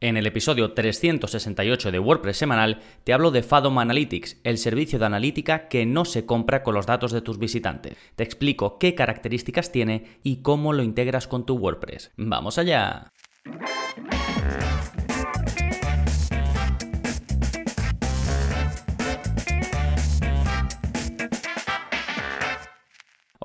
En el episodio 368 de WordPress semanal te hablo de Fathom Analytics, el servicio de analítica que no se compra con los datos de tus visitantes. Te explico qué características tiene y cómo lo integras con tu WordPress. ¡Vamos allá!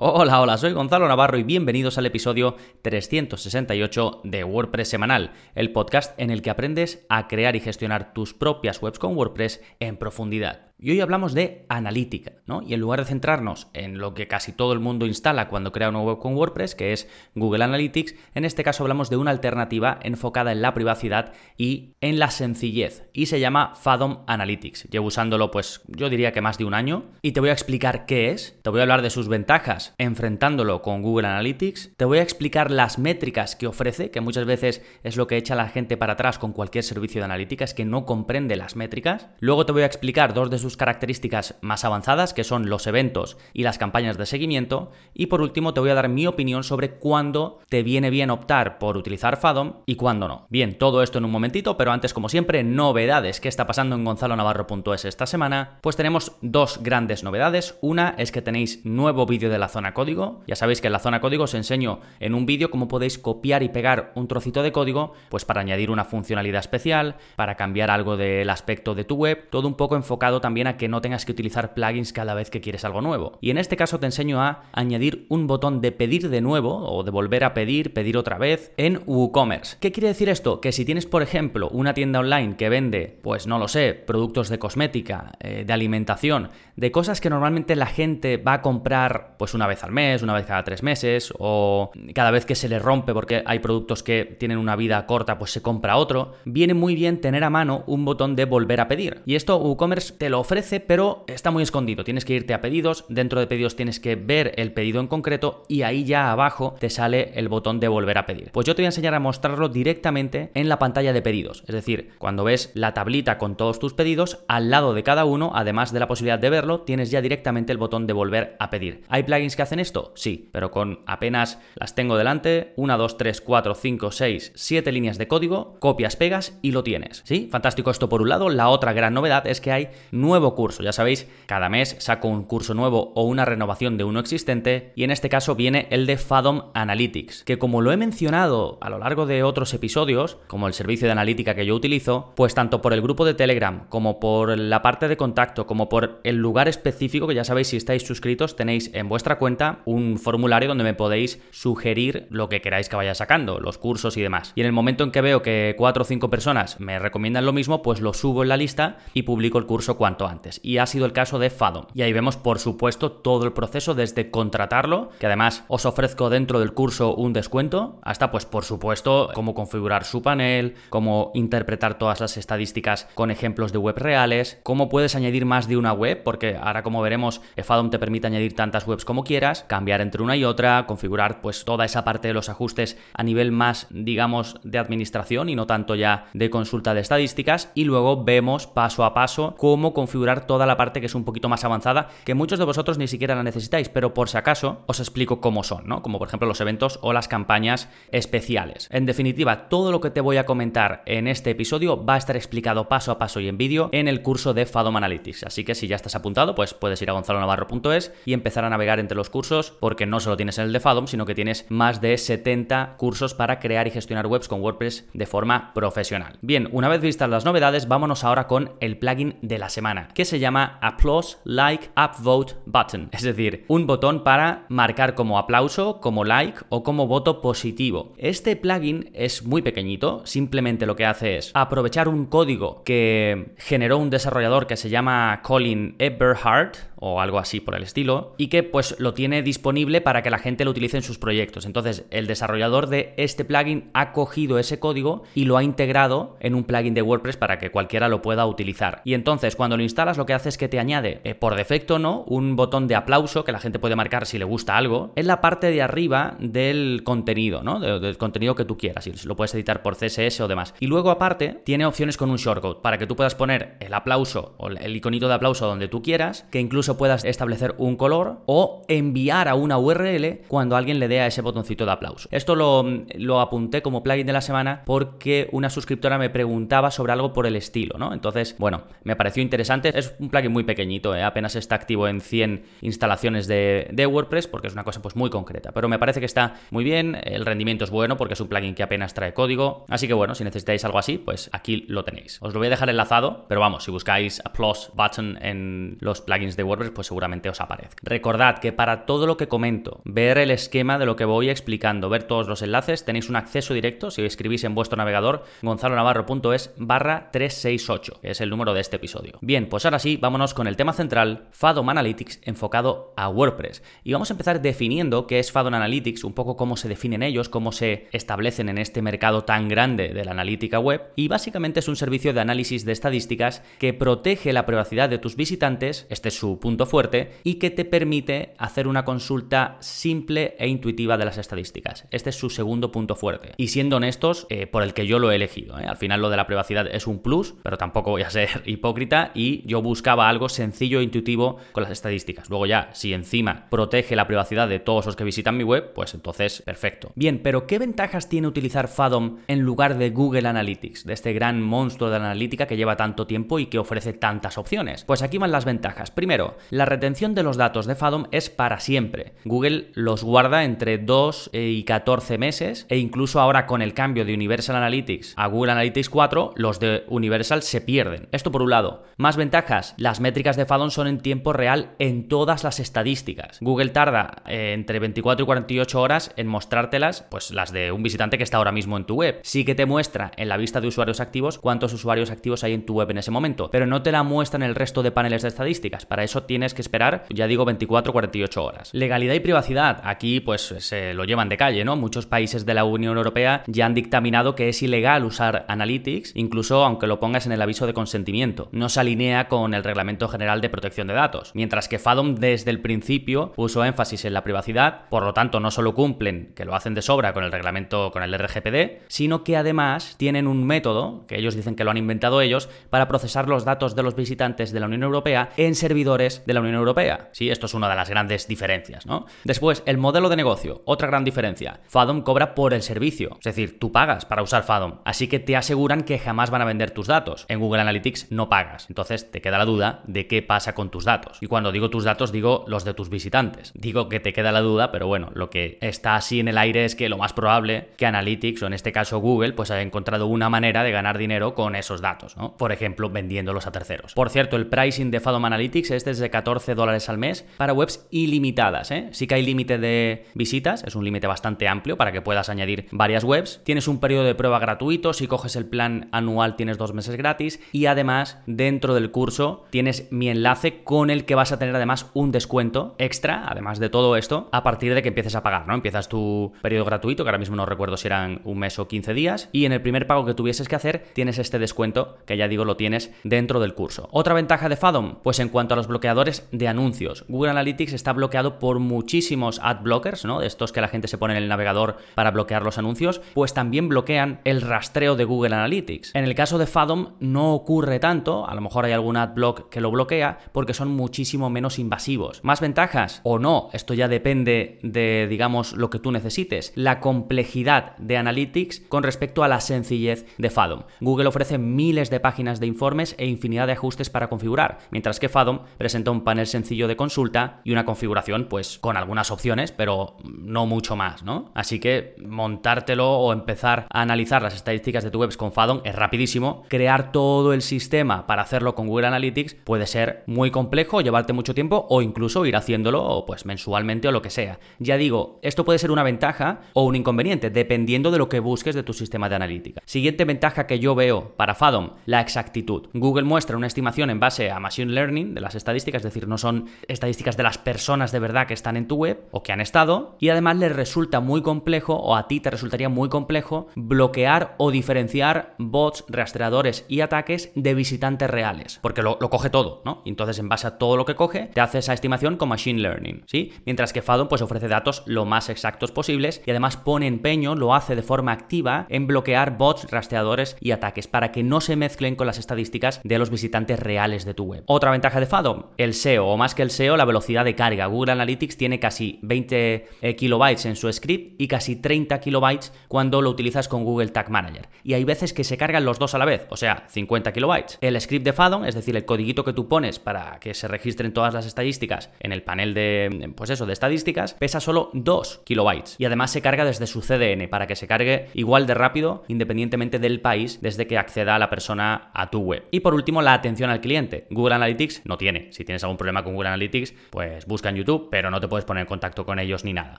Hola, hola, soy Gonzalo Navarro y bienvenidos al episodio 368 de WordPress Semanal, el podcast en el que aprendes a crear y gestionar tus propias webs con WordPress en profundidad. Y hoy hablamos de analítica, ¿no? Y en lugar de centrarnos en lo que casi todo el mundo instala cuando crea una web con WordPress, que es Google Analytics, en este caso hablamos de una alternativa enfocada en la privacidad y en la sencillez, y se llama Fathom Analytics. Llevo usándolo, pues yo diría que más de un año, y te voy a explicar qué es, te voy a hablar de sus ventajas enfrentándolo con Google Analytics, te voy a explicar las métricas que ofrece, que muchas veces es lo que echa la gente para atrás con cualquier servicio de analítica, es que no comprende las métricas. Luego te voy a explicar dos de sus características más avanzadas, que son los eventos y las campañas de seguimiento. Y por último, te voy a dar mi opinión sobre cuándo te viene bien optar por utilizar Fathom y cuándo no. Bien, todo esto en un momentito, pero antes, como siempre, novedades. ¿Qué está pasando en gonzalonavarro.es esta semana? Pues tenemos dos grandes novedades. Una es que tenéis nuevo vídeo de la zona código. Ya sabéis que en la zona código os enseño en un vídeo cómo podéis copiar y pegar un trocito de código, pues para añadir una funcionalidad especial, para cambiar algo del aspecto de tu web, todo un poco enfocado también que no tengas que utilizar plugins cada vez que quieres algo nuevo. Y en este caso te enseño a añadir un botón de pedir de nuevo o de volver a pedir, pedir otra vez en WooCommerce. ¿Qué quiere decir esto? Que si tienes, por ejemplo, una tienda online que vende, pues no lo sé, productos de cosmética, eh, de alimentación, de cosas que normalmente la gente va a comprar pues una vez al mes, una vez cada tres meses o cada vez que se le rompe porque hay productos que tienen una vida corta, pues se compra otro, viene muy bien tener a mano un botón de volver a pedir. Y esto WooCommerce te lo ofrece pero está muy escondido. Tienes que irte a pedidos, dentro de pedidos tienes que ver el pedido en concreto y ahí ya abajo te sale el botón de volver a pedir. Pues yo te voy a enseñar a mostrarlo directamente en la pantalla de pedidos. Es decir, cuando ves la tablita con todos tus pedidos, al lado de cada uno, además de la posibilidad de verlo, tienes ya directamente el botón de volver a pedir. ¿Hay plugins que hacen esto? Sí, pero con apenas las tengo delante, 1, 2, 3, 4, 5, 6, 7 líneas de código, copias, pegas y lo tienes. ¿Sí? Fantástico esto por un lado. La otra gran novedad es que hay nuevo curso. Ya sabéis, cada mes saco un curso nuevo o una renovación de uno existente y en este caso viene el de Fathom Analytics, que como lo he mencionado a lo largo de otros episodios, como el servicio de analítica que yo utilizo, pues tanto por el grupo de Telegram como por la parte de contacto, como por el lugar específico, que ya sabéis si estáis suscritos, tenéis en vuestra cuenta un formulario donde me podéis sugerir lo que queráis que vaya sacando, los cursos y demás. Y en el momento en que veo que cuatro o cinco personas me recomiendan lo mismo, pues lo subo en la lista y publico el curso cuanto antes. Y ha sido el caso de Fado. Y ahí vemos, por supuesto, todo el proceso desde contratarlo, que además os ofrezco dentro del curso un descuento, hasta, pues, por supuesto, cómo configurar su panel, cómo interpretar todas las estadísticas con ejemplos de web reales, cómo puedes añadir más de una web, porque ahora, como veremos, Fadom te permite añadir tantas webs como quieras, cambiar entre una y otra, configurar, pues, toda esa parte de los ajustes a nivel más, digamos, de administración y no tanto ya de consulta de estadísticas. Y luego vemos paso a paso cómo configurar toda la parte que es un poquito más avanzada, que muchos de vosotros ni siquiera la necesitáis, pero por si acaso os explico cómo son, ¿no? Como por ejemplo los eventos o las campañas especiales. En definitiva, todo lo que te voy a comentar en este episodio va a estar explicado paso a paso y en vídeo en el curso de Fadom Analytics. Así que si ya estás apuntado, pues puedes ir a gonzalonavarro.es y empezar a navegar entre los cursos, porque no solo tienes en el de Fadom, sino que tienes más de 70 cursos para crear y gestionar webs con WordPress de forma profesional. Bien, una vez vistas las novedades, vámonos ahora con el plugin de la semana que se llama Applause Like Upvote Button, es decir, un botón para marcar como aplauso, como like o como voto positivo. Este plugin es muy pequeñito, simplemente lo que hace es aprovechar un código que generó un desarrollador que se llama Colin Eberhardt, o algo así por el estilo, y que pues lo tiene disponible para que la gente lo utilice en sus proyectos. Entonces, el desarrollador de este plugin ha cogido ese código y lo ha integrado en un plugin de WordPress para que cualquiera lo pueda utilizar. Y entonces, cuando lo instalas, lo que hace es que te añade, eh, por defecto, ¿no? Un botón de aplauso que la gente puede marcar si le gusta algo, en la parte de arriba del contenido, ¿no? del contenido que tú quieras, y lo puedes editar por CSS o demás. Y luego, aparte, tiene opciones con un shortcode para que tú puedas poner el aplauso o el iconito de aplauso donde tú quieras, que incluso puedas establecer un color o enviar a una URL cuando alguien le dé a ese botoncito de aplauso. Esto lo, lo apunté como plugin de la semana porque una suscriptora me preguntaba sobre algo por el estilo, ¿no? Entonces, bueno, me pareció interesante. Es un plugin muy pequeñito, ¿eh? apenas está activo en 100 instalaciones de, de WordPress porque es una cosa pues muy concreta, pero me parece que está muy bien, el rendimiento es bueno porque es un plugin que apenas trae código, así que bueno, si necesitáis algo así, pues aquí lo tenéis. Os lo voy a dejar enlazado, pero vamos, si buscáis applause button en los plugins de WordPress, pues seguramente os aparezca. Recordad que para todo lo que comento, ver el esquema de lo que voy explicando, ver todos los enlaces, tenéis un acceso directo si escribís en vuestro navegador gonzalonavarro.es barra 368, que es el número de este episodio. Bien, pues ahora sí, vámonos con el tema central, Fadom Analytics enfocado a WordPress. Y vamos a empezar definiendo qué es Fadom Analytics, un poco cómo se definen ellos, cómo se establecen en este mercado tan grande de la analítica web. Y básicamente es un servicio de análisis de estadísticas que protege la privacidad de tus visitantes, este es su punto fuerte, y que te permite hacer una consulta simple e intuitiva de las estadísticas. Este es su segundo punto fuerte. Y siendo honestos, eh, por el que yo lo he elegido. ¿eh? Al final lo de la privacidad es un plus, pero tampoco voy a ser hipócrita y yo buscaba algo sencillo e intuitivo con las estadísticas. Luego ya, si encima protege la privacidad de todos los que visitan mi web, pues entonces perfecto. Bien, pero ¿qué ventajas tiene utilizar Fathom en lugar de Google Analytics, de este gran monstruo de la analítica que lleva tanto tiempo y que ofrece tantas opciones? Pues aquí van las ventajas. Primero, la retención de los datos de Fathom es para siempre. Google los guarda entre 2 y 14 meses e incluso ahora con el cambio de Universal Analytics a Google Analytics 4, los de Universal se pierden. Esto por un lado. Más ventajas, las métricas de Fathom son en tiempo real en todas las estadísticas. Google tarda eh, entre 24 y 48 horas en mostrártelas, pues las de un visitante que está ahora mismo en tu web. Sí que te muestra en la vista de usuarios activos cuántos usuarios activos hay en tu web en ese momento, pero no te la muestra en el resto de paneles de estadísticas. Para eso tienes que esperar, ya digo, 24 o 48 horas. Legalidad y privacidad. Aquí pues se lo llevan de calle, ¿no? Muchos países de la Unión Europea ya han dictaminado que es ilegal usar Analytics, incluso aunque lo pongas en el aviso de consentimiento. No se alinea con el Reglamento General de Protección de Datos. Mientras que Fathom desde el principio puso énfasis en la privacidad, por lo tanto no solo cumplen, que lo hacen de sobra con el reglamento, con el RGPD, sino que además tienen un método, que ellos dicen que lo han inventado ellos, para procesar los datos de los visitantes de la Unión Europea en servidores de la Unión Europea. Sí, esto es una de las grandes diferencias, ¿no? Después, el modelo de negocio, otra gran diferencia. Fathom cobra por el servicio, es decir, tú pagas para usar Fathom, así que te aseguran que jamás van a vender tus datos. En Google Analytics no pagas, entonces te queda la duda de qué pasa con tus datos. Y cuando digo tus datos, digo los de tus visitantes. Digo que te queda la duda, pero bueno, lo que está así en el aire es que lo más probable que Analytics, o en este caso Google, pues haya encontrado una manera de ganar dinero con esos datos, ¿no? Por ejemplo, vendiéndolos a terceros. Por cierto, el pricing de Fathom Analytics es desde 14 dólares al mes para webs ilimitadas, ¿eh? Sí que hay límite de visitas, es un límite bastante amplio para que puedas añadir varias webs. Tienes un periodo de prueba gratuito, si coges el plan anual tienes dos meses gratis y además dentro del curso tienes mi enlace con el que vas a tener además un descuento extra, además de todo esto, a partir de que empieces a pagar, ¿no? Empiezas tu periodo gratuito, que ahora mismo no recuerdo si eran un mes o 15 días, y en el primer pago que tuvieses que hacer tienes este descuento, que ya digo lo tienes dentro del curso. Otra ventaja de Fathom, pues en cuanto a los bloqueadores de anuncios, Google Analytics está bloqueado por muchísimos ad blockers, ¿no? De estos que la gente se pone en el navegador para bloquear los anuncios, pues también bloquean el rastreo de Google Analytics. En el caso de Fathom no ocurre tanto, a lo mejor hay algún adblock que lo bloquea porque son muchísimo menos invasivos. ¿Más ventajas o no? Esto ya depende de, digamos, lo que tú necesites. La complejidad de Analytics con respecto a la sencillez de Fathom. Google ofrece miles de páginas de informes e infinidad de ajustes para configurar, mientras que Fathom presenta un panel sencillo de consulta y una configuración pues con algunas opciones, pero no mucho más, ¿no? Así que montártelo o empezar a analizar las estadísticas de tu web con Fathom es rapidísimo. Crear todo el sistema para hacerlo con Google Analytics puede ser muy complejo, llevarte mucho tiempo o incluso ir haciéndolo pues mensualmente o lo que sea. Ya digo, esto puede ser una ventaja o un inconveniente dependiendo de lo que busques de tu sistema de analítica. Siguiente ventaja que yo veo para Fathom, la exactitud. Google muestra una estimación en base a Machine Learning de las estadísticas, es decir, no son estadísticas de las personas de verdad que están en tu web o que han estado, y además les resulta muy complejo o a ti te resultaría muy complejo bloquear o diferenciar bots, rastreadores y ataques de visitantes reales, porque lo, coge todo, ¿no? Entonces en base a todo lo que coge, te hace esa estimación con Machine Learning, ¿sí? Mientras que Fathom pues ofrece datos lo más exactos posibles y además pone empeño, lo hace de forma activa en bloquear bots, rastreadores y ataques para que no se mezclen con las estadísticas de los visitantes reales de tu web. Otra ventaja de Fathom el SEO, o más que el SEO, la velocidad de carga. Google Analytics tiene casi 20 eh, kilobytes en su script y casi 30 kilobytes cuando lo utilizas con Google Tag Manager. Y hay veces que se cargan los dos a la vez, o sea, 50 kilobytes. El script de Fathom, es decir, el codiguito que tú pones para que se registren todas las estadísticas en el panel de, pues eso, de estadísticas, pesa solo 2 kilobytes. Y además se carga desde su CDN para que se cargue igual de rápido independientemente del país desde que acceda la persona a tu web. Y por último, la atención al cliente. Google Analytics no tiene. Si tienes algún problema con Google Analytics, pues busca en YouTube, pero no te puedes poner en contacto con ellos ni nada.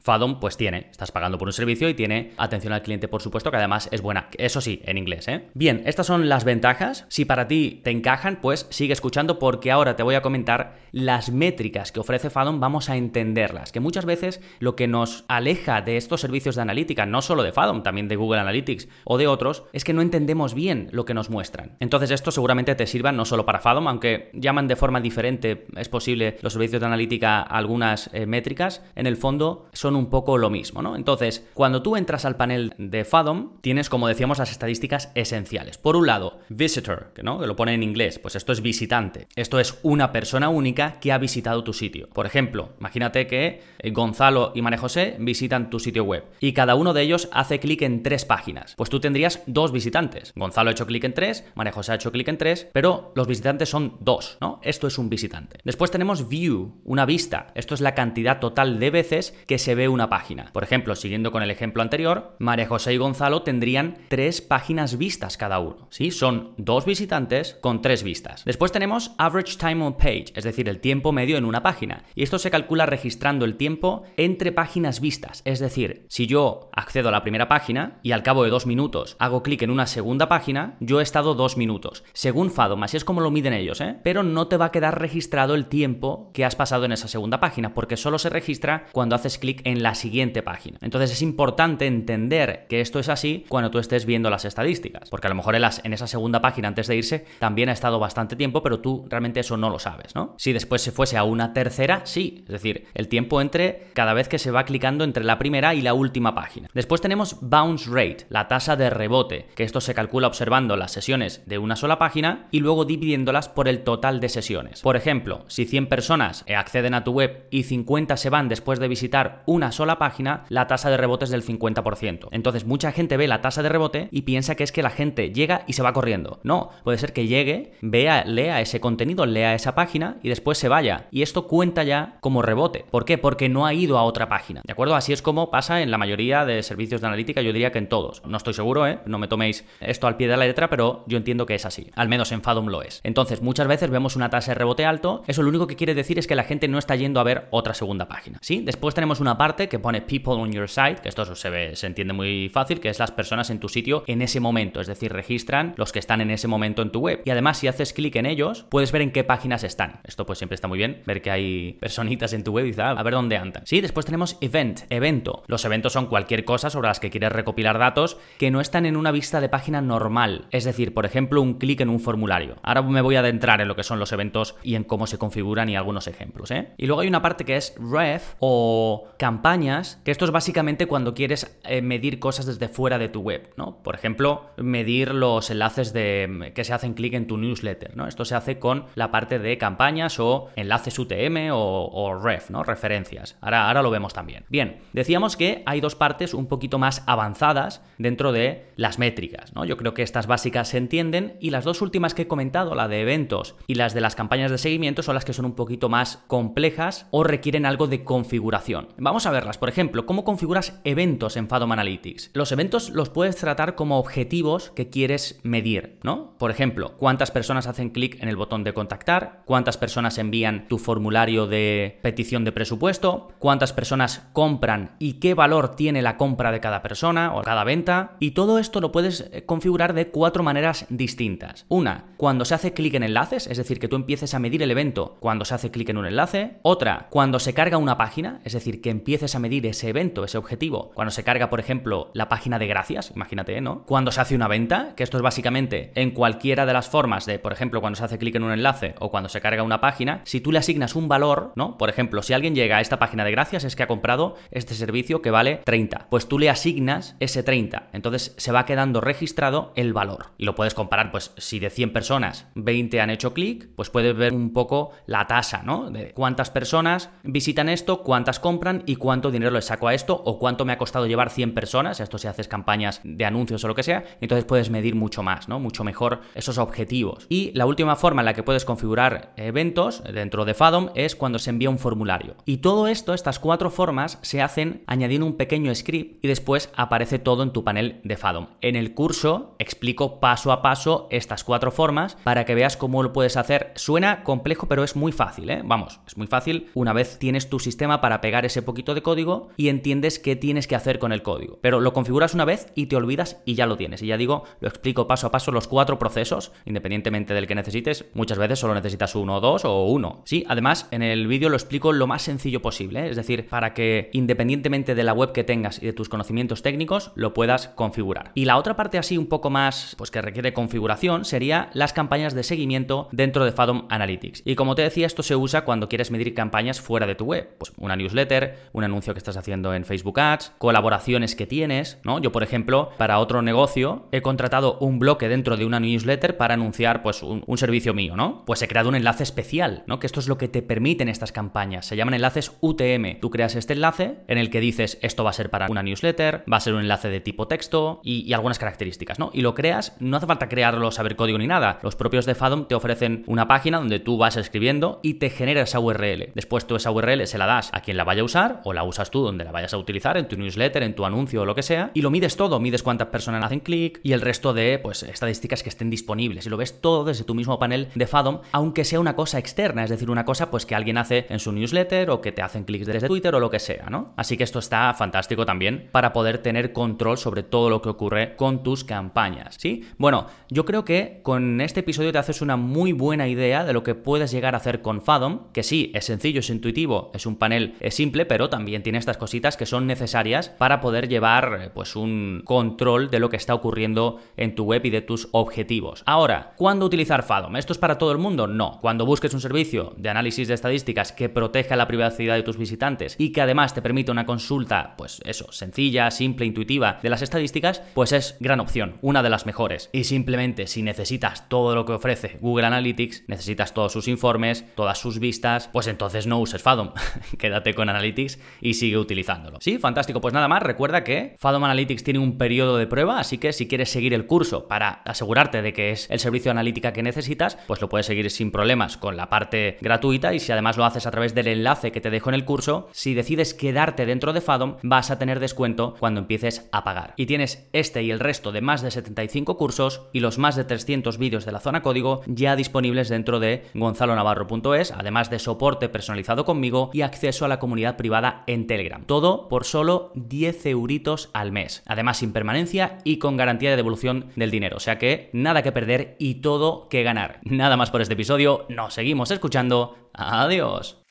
Fathom pues tiene. Estás pagando por un servicio y tiene atención al cliente, por supuesto, que además es buena. Eso sí, en inglés, ¿eh? Bien, estas son las ventajas. Si para ti te encajan, pues sigue escuchando porque ahora te voy a comentar las métricas que ofrece Fathom. Vamos a entenderlas. Que muchas veces lo que nos aleja de estos servicios de analítica, no solo de Fathom, también de Google Analytics o de otros, es que no entendemos bien lo que nos muestran. Entonces esto seguramente te sirva no solo para Fathom, aunque llaman de forma diferente, es posible, los servicios de analítica algunas eh, métricas, en el fondo son un poco lo mismo, ¿no? Entonces, cuando tú entras al panel de Fathom, tienes, como decíamos, las estadísticas esenciales. Por un lado, visitor, que no, que lo pone en inglés, pues esto es visitante. Esto es una persona única que ha visitado tu sitio. Por ejemplo, imagínate que eh, Gonzalo y María José visitan tu sitio web y cada uno de ellos hace clic en tres páginas. Pues tú tendrías dos visitantes. Gonzalo ha hecho clic en tres, María José ha hecho clic en tres, pero los visitantes son dos, ¿no? Esto es un visitante. Después tenemos view, una vista. Esto es la cantidad total de veces que se ve una página. Por ejemplo, siguiendo con el ejemplo anterior, María José y Gonzalo tendrían tres páginas vistas cada uno. ¿Sí? Son dos visitantes con tres vistas. Después tenemos average time on page, es decir, el tiempo medio en una página. Y esto se calcula registrando el tiempo entre páginas vistas. Es decir, si yo accedo a la primera página y al cabo de dos minutos hago clic en una segunda página, yo he estado dos minutos. Según Fadom, así es como lo miden ellos, ¿eh? Pero no te va a quedar registrado el tiempo que has pasado en esa segunda página, porque solo se registra cuando haces clic en la siguiente página. Entonces es importante entender que esto es así cuando tú estés viendo las estadísticas, porque a lo mejor en, en esa segunda página antes de irse también ha estado bastante tiempo, pero tú realmente eso no lo sabes, ¿no? Si después se fuese a una tercera, sí, es decir, el tiempo entre cada vez que se va clicando entre la primera y la última página. Después tenemos bounce rate, la tasa de rebote, que esto se calcula observando las sesiones de una sola página y luego dividiéndolas por el total de sesiones. Por ejemplo, si 100 personas acceden a tu web y 50 se van después de visitar una sola página, la tasa de rebote es del 50%. Entonces mucha gente ve la tasa de rebote y piensa que es que la gente llega y se va corriendo. No, puede ser que llegue, vea, lea ese contenido, lea esa página y después se vaya. Y esto cuenta ya como rebote. ¿Por qué? Porque no ha ido a otra página. ¿De acuerdo? Así es como pasa en la mayoría de servicios de analítica, yo diría que en todos. No estoy seguro, ¿eh? No me toméis esto al pie de la letra, pero yo entiendo que es así. Al menos en Fathom lo es. Entonces, muchas veces vemos una tasa de rebote alto. Eso lo único que quiere decir es que la gente no está yendo a ver otra segunda página. ¿Sí? Después tenemos una parte que pone people on your site, que esto se ve, se entiende muy fácil, que es las personas en tu sitio en ese momento. Es decir, registran los que están en ese momento en tu web. Y además, si haces clic en ellos, puedes ver en qué páginas están. Esto pues siempre está muy bien, ver que hay personitas en tu web y ah, a ver dónde andan. Sí, después tenemos event, evento. Los eventos son cualquier cosa sobre las que quieres recopilar datos que no están en una vista de página normal. Es decir, por ejemplo, un clic en un formulario. Ahora me voy a adentrar en lo que son los eventos y en cómo se configuran y algunos ejemplos. ¿eh? Y luego hay una parte que es ref o campañas, que esto es básicamente cuando quieres eh, medir cosas desde fuera de tu web. ¿no? Por ejemplo, medir los enlaces de, que se hacen clic en tu newsletter. ¿no? Esto se hace con la parte de campañas o enlaces UTM o, ref, ¿no? referencias. Ahora, ahora lo vemos también. Bien, decíamos que hay dos partes un poquito más avanzadas dentro de las métricas, ¿no? Yo creo que estas básicas se entienden y las dos últimas que he comentado, la de eventos y las de las campañas de seguimiento, son las que son un poquito más complejas o requieren algo de configuración. Vamos a verlas. Por ejemplo, ¿cómo configuras eventos en Fathom Analytics? Los eventos los puedes tratar como objetivos que quieres medir, ¿no? Por ejemplo, cuántas personas hacen clic en el botón de contactar, cuántas personas envían tu formulario de petición de presupuesto, cuántas personas compran y qué valor tiene la compra de cada persona o cada venta. Y todo esto lo puedes eh, configurar de cuatro maneras distintas. Una, cuando se hace clic en enlaces, es decir, que tú empieces a medir el evento cuando se hace clic en un enlace. Otra, cuando se carga una página, es decir, que empieces a medir ese evento, ese objetivo, cuando se carga, por ejemplo, la página de gracias, imagínate, ¿no? Cuando se hace una venta, que esto es básicamente en cualquiera de las formas de, por ejemplo, cuando se hace clic en un enlace o cuando se carga una página, si tú le asignas un valor, ¿no? Por ejemplo, si alguien llega a esta página de gracias es que ha comprado este servicio que vale 30. Pues tú le asignas ese 30. Entonces se va quedando registrado el valor. Y lo puedes comparar, pues si de 100 personas 20 han hecho clic, pues puedes ver un poco poco la tasa, ¿no? De cuántas personas visitan esto, cuántas compran y cuánto dinero le saco a esto o cuánto me ha costado llevar 100 personas, esto si haces campañas de anuncios o lo que sea, entonces puedes medir mucho más, ¿no? Mucho mejor esos objetivos. Y la última forma en la que puedes configurar eventos dentro de Fadom es cuando se envía un formulario. Y todo esto, estas cuatro formas, se hacen añadiendo un pequeño script y después aparece todo en tu panel de Fadom. En el curso explico paso a paso estas cuatro formas para que veas cómo lo puedes hacer. Suena pero es muy fácil, ¿eh? Vamos, es muy fácil una vez tienes tu sistema para pegar ese poquito de código y entiendes qué tienes que hacer con el código. Pero lo configuras una vez y te olvidas y ya lo tienes. Y ya digo, lo explico paso a paso los cuatro procesos, independientemente del que necesites. Muchas veces solo necesitas uno o dos o uno. Sí, además en el vídeo lo explico lo más sencillo posible, ¿eh? es decir, para que independientemente de la web que tengas y de tus conocimientos técnicos, lo puedas configurar. Y la otra parte así un poco más, pues que requiere configuración, sería las campañas de seguimiento dentro de Fathom Analytics. Y como te decía, esto se usa cuando quieres medir campañas fuera de tu web. Pues una newsletter, un anuncio que estás haciendo en Facebook Ads, colaboraciones que tienes, ¿no? Yo, por ejemplo, para otro negocio he contratado un bloque dentro de una newsletter para anunciar pues un, servicio mío, ¿no? Pues he creado un enlace especial, ¿no? Que esto es lo que te permiten estas campañas. Se llaman enlaces UTM. Tú creas este enlace en el que dices esto va a ser para una newsletter, va a ser un enlace de tipo texto y, y algunas características, ¿no? Y lo creas, no hace falta crearlo, saber código ni nada. Los propios de Fathom te ofrecen una página donde tú vas escribiendo y te genera esa URL. Después tú esa URL se la das a quien la vaya a usar o la usas tú donde la vayas a utilizar, en tu newsletter, en tu anuncio o lo que sea, y lo mides todo, mides cuántas personas hacen clic y el resto de pues estadísticas que estén disponibles. Y lo ves todo desde tu mismo panel de Fathom, aunque sea una cosa externa, es decir, una cosa pues que alguien hace en su newsletter o que te hacen clics desde Twitter o lo que sea, ¿no? Así que esto está fantástico también para poder tener control sobre todo lo que ocurre con tus campañas, ¿sí? Bueno, yo creo que con este episodio te haces una muy buena idea de lo que llegar a hacer con Fathom, que sí, es sencillo, es intuitivo, es un panel es simple, pero también tiene estas cositas que son necesarias para poder llevar pues un control de lo que está ocurriendo en tu web y de tus objetivos. Ahora, ¿cuándo utilizar Fathom? ¿Esto es para todo el mundo? No. Cuando busques un servicio de análisis de estadísticas que proteja la privacidad de tus visitantes y que además te permite una consulta, pues eso, sencilla, simple, intuitiva de las estadísticas, pues es gran opción, una de las mejores. Y simplemente si necesitas todo lo que ofrece Google Analytics, necesitas todos sus informes, todas sus vistas, pues entonces no uses Fathom. Quédate con Analytics y sigue utilizándolo. Sí, fantástico. Pues nada más, recuerda que Fathom Analytics tiene un periodo de prueba, así que si quieres seguir el curso para asegurarte de que es el servicio de analítica que necesitas, pues lo puedes seguir sin problemas con la parte gratuita y si además lo haces a través del enlace que te dejo en el curso, si decides quedarte dentro de Fathom, vas a tener descuento cuando empieces a pagar. Y tienes este y el resto de más de 75 cursos y los más de 300 vídeos de la zona código ya disponibles dentro de gonzalonavarro.es, además de soporte personalizado conmigo y acceso a la comunidad privada en Telegram. Todo por solo 10 euritos al mes. Además sin permanencia y con garantía de devolución del dinero. O sea que nada que perder y todo que ganar. Nada más por este episodio. Nos seguimos escuchando. Adiós.